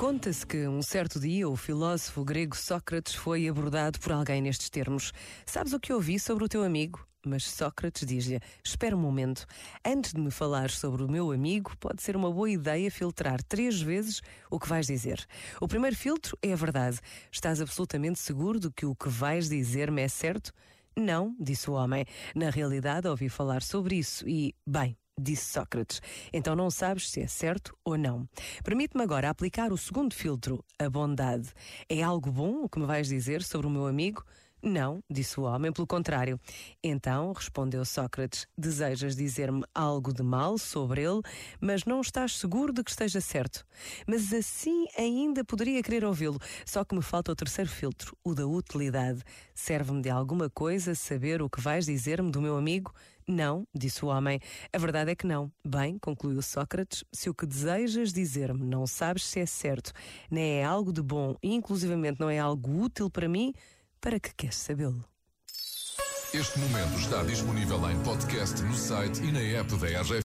Conta-se que um certo dia o filósofo grego Sócrates foi abordado por alguém nestes termos. Sabes o que ouvi sobre o teu amigo? Mas Sócrates diz-lhe: Espera um momento. Antes de me falar sobre o meu amigo, pode ser uma boa ideia filtrar três vezes o que vais dizer. O primeiro filtro é a verdade. Estás absolutamente seguro de que o que vais dizer-me é certo? Não, disse o homem. Na realidade, ouvi falar sobre isso e, bem, disse Sócrates. Então não sabes se é certo ou não. Permite-me agora aplicar o segundo filtro, a bondade. É algo bom o que me vais dizer sobre o meu amigo? Não, disse o homem, pelo contrário. Então, respondeu Sócrates, desejas dizer-me algo de mal sobre ele, mas não estás seguro de que esteja certo. Mas assim ainda poderia querer ouvi-lo, só que me falta o terceiro filtro, o da utilidade. Serve-me de alguma coisa saber o que vais dizer-me do meu amigo? Não, disse o homem. A verdade é que não. Bem, concluiu Sócrates, se o que desejas dizer-me não sabes se é certo, nem é algo de bom e inclusivamente não é algo útil para mim, para que queres sabê-lo? Este momento está disponível em podcast no site e na app da RGF.